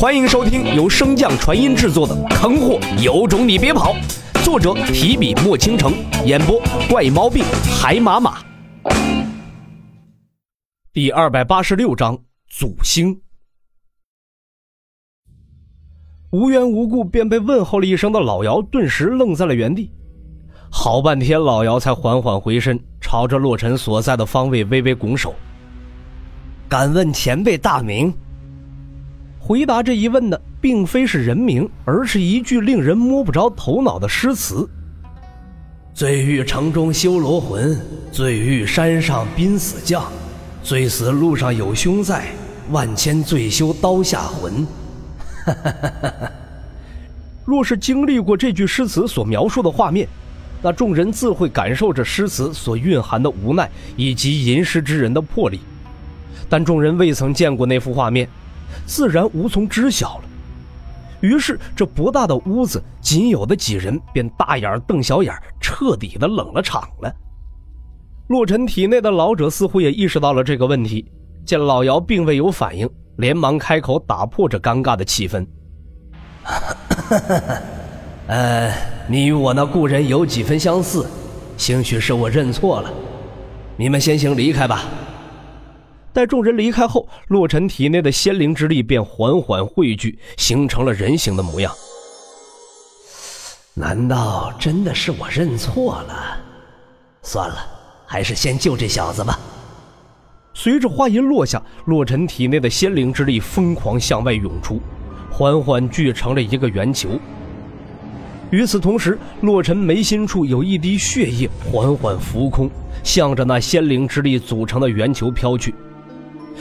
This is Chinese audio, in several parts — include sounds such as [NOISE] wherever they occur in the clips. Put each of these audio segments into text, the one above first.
欢迎收听由升降传音制作的《坑货有种你别跑》，作者提笔墨倾城，演播怪毛病海马马。第二百八十六章祖星。无缘无故便被问候了一声的老姚顿时愣在了原地，好半天，老姚才缓缓回身，朝着洛尘所在的方位微微拱手：“敢问前辈大名？”回答这一问的，并非是人名，而是一句令人摸不着头脑的诗词：“醉欲城中修罗魂，醉欲山上濒死将，醉死路上有兄在，万千醉修刀下魂。”哈哈哈哈哈！若是经历过这句诗词所描述的画面，那众人自会感受着诗词所蕴含的无奈以及吟诗之人的魄力。但众人未曾见过那幅画面。自然无从知晓了。于是，这不大的屋子仅有的几人便大眼瞪小眼，彻底的冷了场了。洛尘体内的老者似乎也意识到了这个问题，见老姚并未有反应，连忙开口打破这尴尬的气氛：“ [LAUGHS] 呃，你与我那故人有几分相似，兴许是我认错了。你们先行离开吧。”待众人离开后，洛尘体内的仙灵之力便缓缓汇聚，形成了人形的模样。难道真的是我认错了？算了，还是先救这小子吧。随着话音落下，洛尘体内的仙灵之力疯狂向外涌出，缓缓聚成了一个圆球。与此同时，洛尘眉心处有一滴血液缓缓浮空，向着那仙灵之力组成的圆球飘去。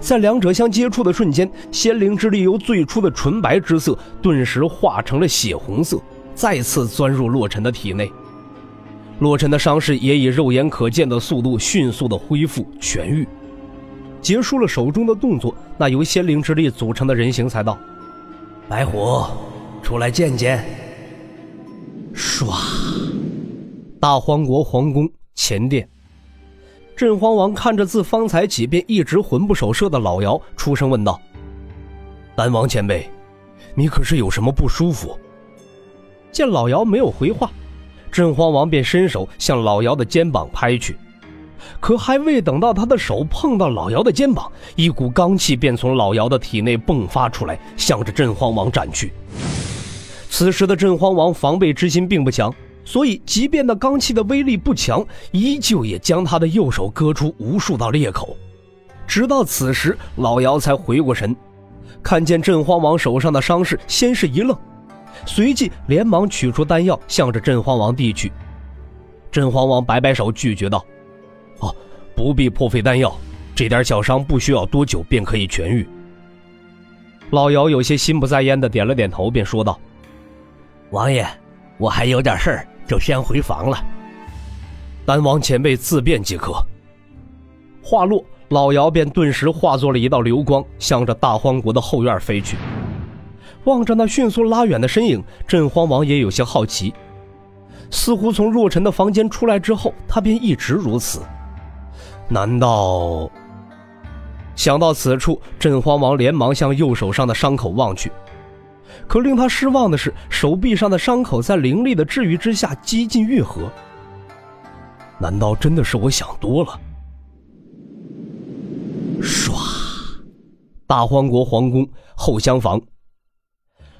在两者相接触的瞬间，仙灵之力由最初的纯白之色顿时化成了血红色，再次钻入洛尘的体内。洛尘的伤势也以肉眼可见的速度迅速的恢复痊愈。结束了手中的动作，那由仙灵之力组成的人形才道：“白虎，出来见见。”唰，大荒国皇宫前殿。镇荒王看着自方才起便一直魂不守舍的老姚，出声问道：“丹王前辈，你可是有什么不舒服？”见老姚没有回话，镇荒王便伸手向老姚的肩膀拍去。可还未等到他的手碰到老姚的肩膀，一股罡气便从老姚的体内迸发出来，向着镇荒王斩去。此时的镇荒王防备之心并不强。所以，即便那罡气的威力不强，依旧也将他的右手割出无数道裂口。直到此时，老姚才回过神，看见镇荒王手上的伤势，先是一愣，随即连忙取出丹药，向着镇荒王递去。镇荒王摆摆手，拒绝道：“哦，不必破费丹药，这点小伤不需要多久便可以痊愈。”老姚有些心不在焉的点了点头，便说道：“王爷。”我还有点事儿，就先回房了。丹王前辈自便即可。话落，老姚便顿时化作了一道流光，向着大荒国的后院飞去。望着那迅速拉远的身影，镇荒王也有些好奇。似乎从洛尘的房间出来之后，他便一直如此。难道？想到此处，镇荒王连忙向右手上的伤口望去。可令他失望的是，手臂上的伤口在灵力的治愈之下几近愈合。难道真的是我想多了？唰，大荒国皇宫后厢房。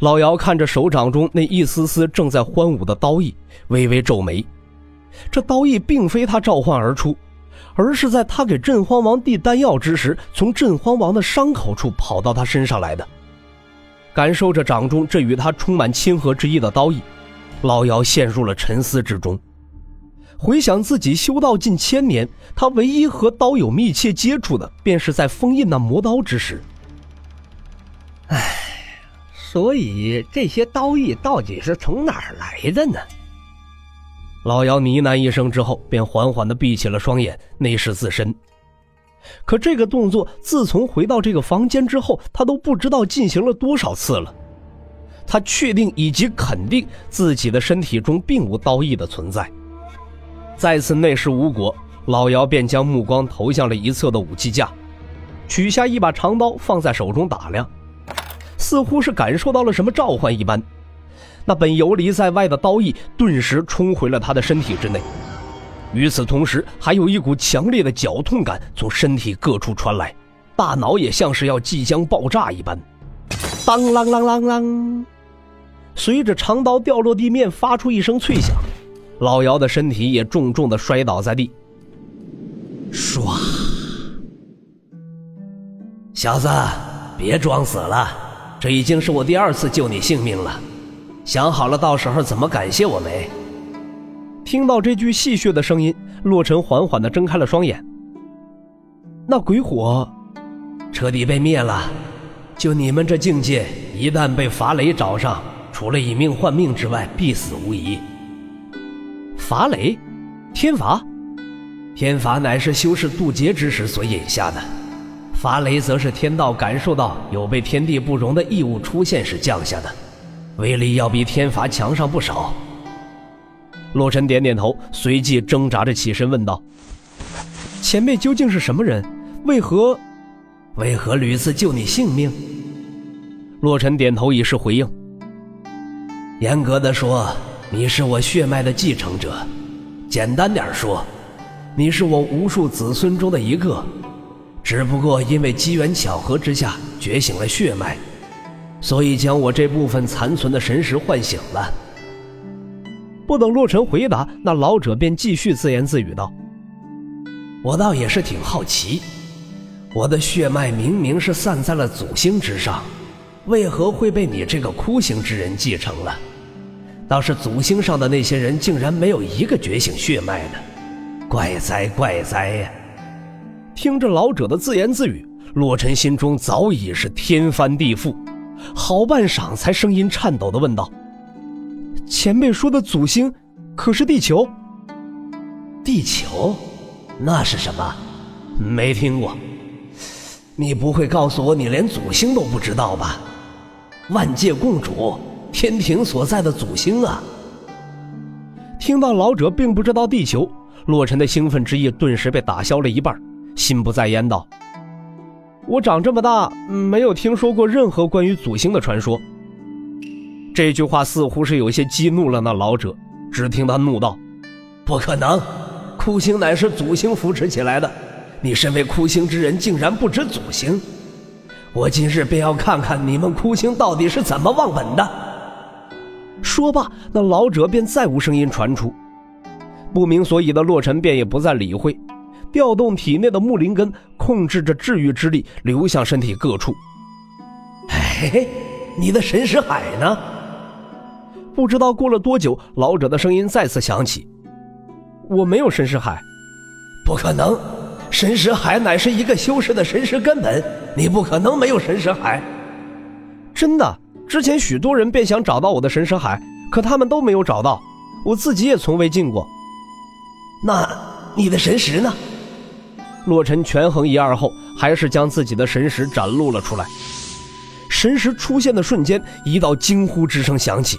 老姚看着手掌中那一丝丝正在欢舞的刀意，微微皱眉。这刀意并非他召唤而出，而是在他给镇荒王递丹药之时，从镇荒王的伤口处跑到他身上来的。感受着掌中这与他充满亲和之意的刀意，老姚陷入了沉思之中。回想自己修道近千年，他唯一和刀有密切接触的，便是在封印那魔刀之时。唉，所以这些刀意到底是从哪儿来的呢？老姚呢喃一声之后，便缓缓地闭起了双眼，内视自身。可这个动作，自从回到这个房间之后，他都不知道进行了多少次了。他确定以及肯定自己的身体中并无刀意的存在。再次内视无果，老姚便将目光投向了一侧的武器架，取下一把长刀放在手中打量，似乎是感受到了什么召唤一般，那本游离在外的刀意顿时冲回了他的身体之内。与此同时，还有一股强烈的绞痛感从身体各处传来，大脑也像是要即将爆炸一般。当啷啷啷啷，随着长刀掉落地面，发出一声脆响，老姚的身体也重重的摔倒在地。唰！小子，别装死了，这已经是我第二次救你性命了。想好了到时候怎么感谢我没？听到这句戏谑的声音，洛尘缓缓的睁开了双眼。那鬼火彻底被灭了。就你们这境界，一旦被伐雷找上，除了以命换命之外，必死无疑。伐雷，天罚，天罚乃是修士渡劫之时所引下的，伐雷则是天道感受到有被天地不容的异物出现时降下的，威力要比天罚强上不少。洛尘点点头，随即挣扎着起身问道：“前辈究竟是什么人？为何？”为何屡次救你性命？洛尘点头以示回应。严格的说，你是我血脉的继承者；简单点说，你是我无数子孙中的一个。只不过因为机缘巧合之下觉醒了血脉，所以将我这部分残存的神识唤醒了。不等洛尘回答，那老者便继续自言自语道：“我倒也是挺好奇。”我的血脉明明是散在了祖星之上，为何会被你这个枯星之人继承了？倒是祖星上的那些人竟然没有一个觉醒血脉的，怪哉怪哉呀！听着老者的自言自语，洛尘心中早已是天翻地覆，好半晌才声音颤抖地问道：“前辈说的祖星，可是地球？地球？那是什么？没听过。”你不会告诉我你连祖星都不知道吧？万界共主天庭所在的祖星啊！听到老者并不知道地球，洛尘的兴奋之意顿时被打消了一半，心不在焉道：“我长这么大没有听说过任何关于祖星的传说。”这句话似乎是有些激怒了那老者，只听他怒道：“不可能，哭星乃是祖星扶持起来的。”你身为哭星之人，竟然不知祖星！我今日便要看看你们哭星到底是怎么忘本的。说罢，那老者便再无声音传出。不明所以的洛尘便也不再理会，调动体内的木灵根，控制着治愈之力流向身体各处。哎，你的神识海呢？不知道过了多久，老者的声音再次响起：“我没有神识海。”不可能。神识海乃是一个修士的神识根本，你不可能没有神识海。真的，之前许多人便想找到我的神识海，可他们都没有找到，我自己也从未进过。那你的神识呢？洛尘权衡一二后，还是将自己的神识展露了出来。神识出现的瞬间，一道惊呼之声响起：“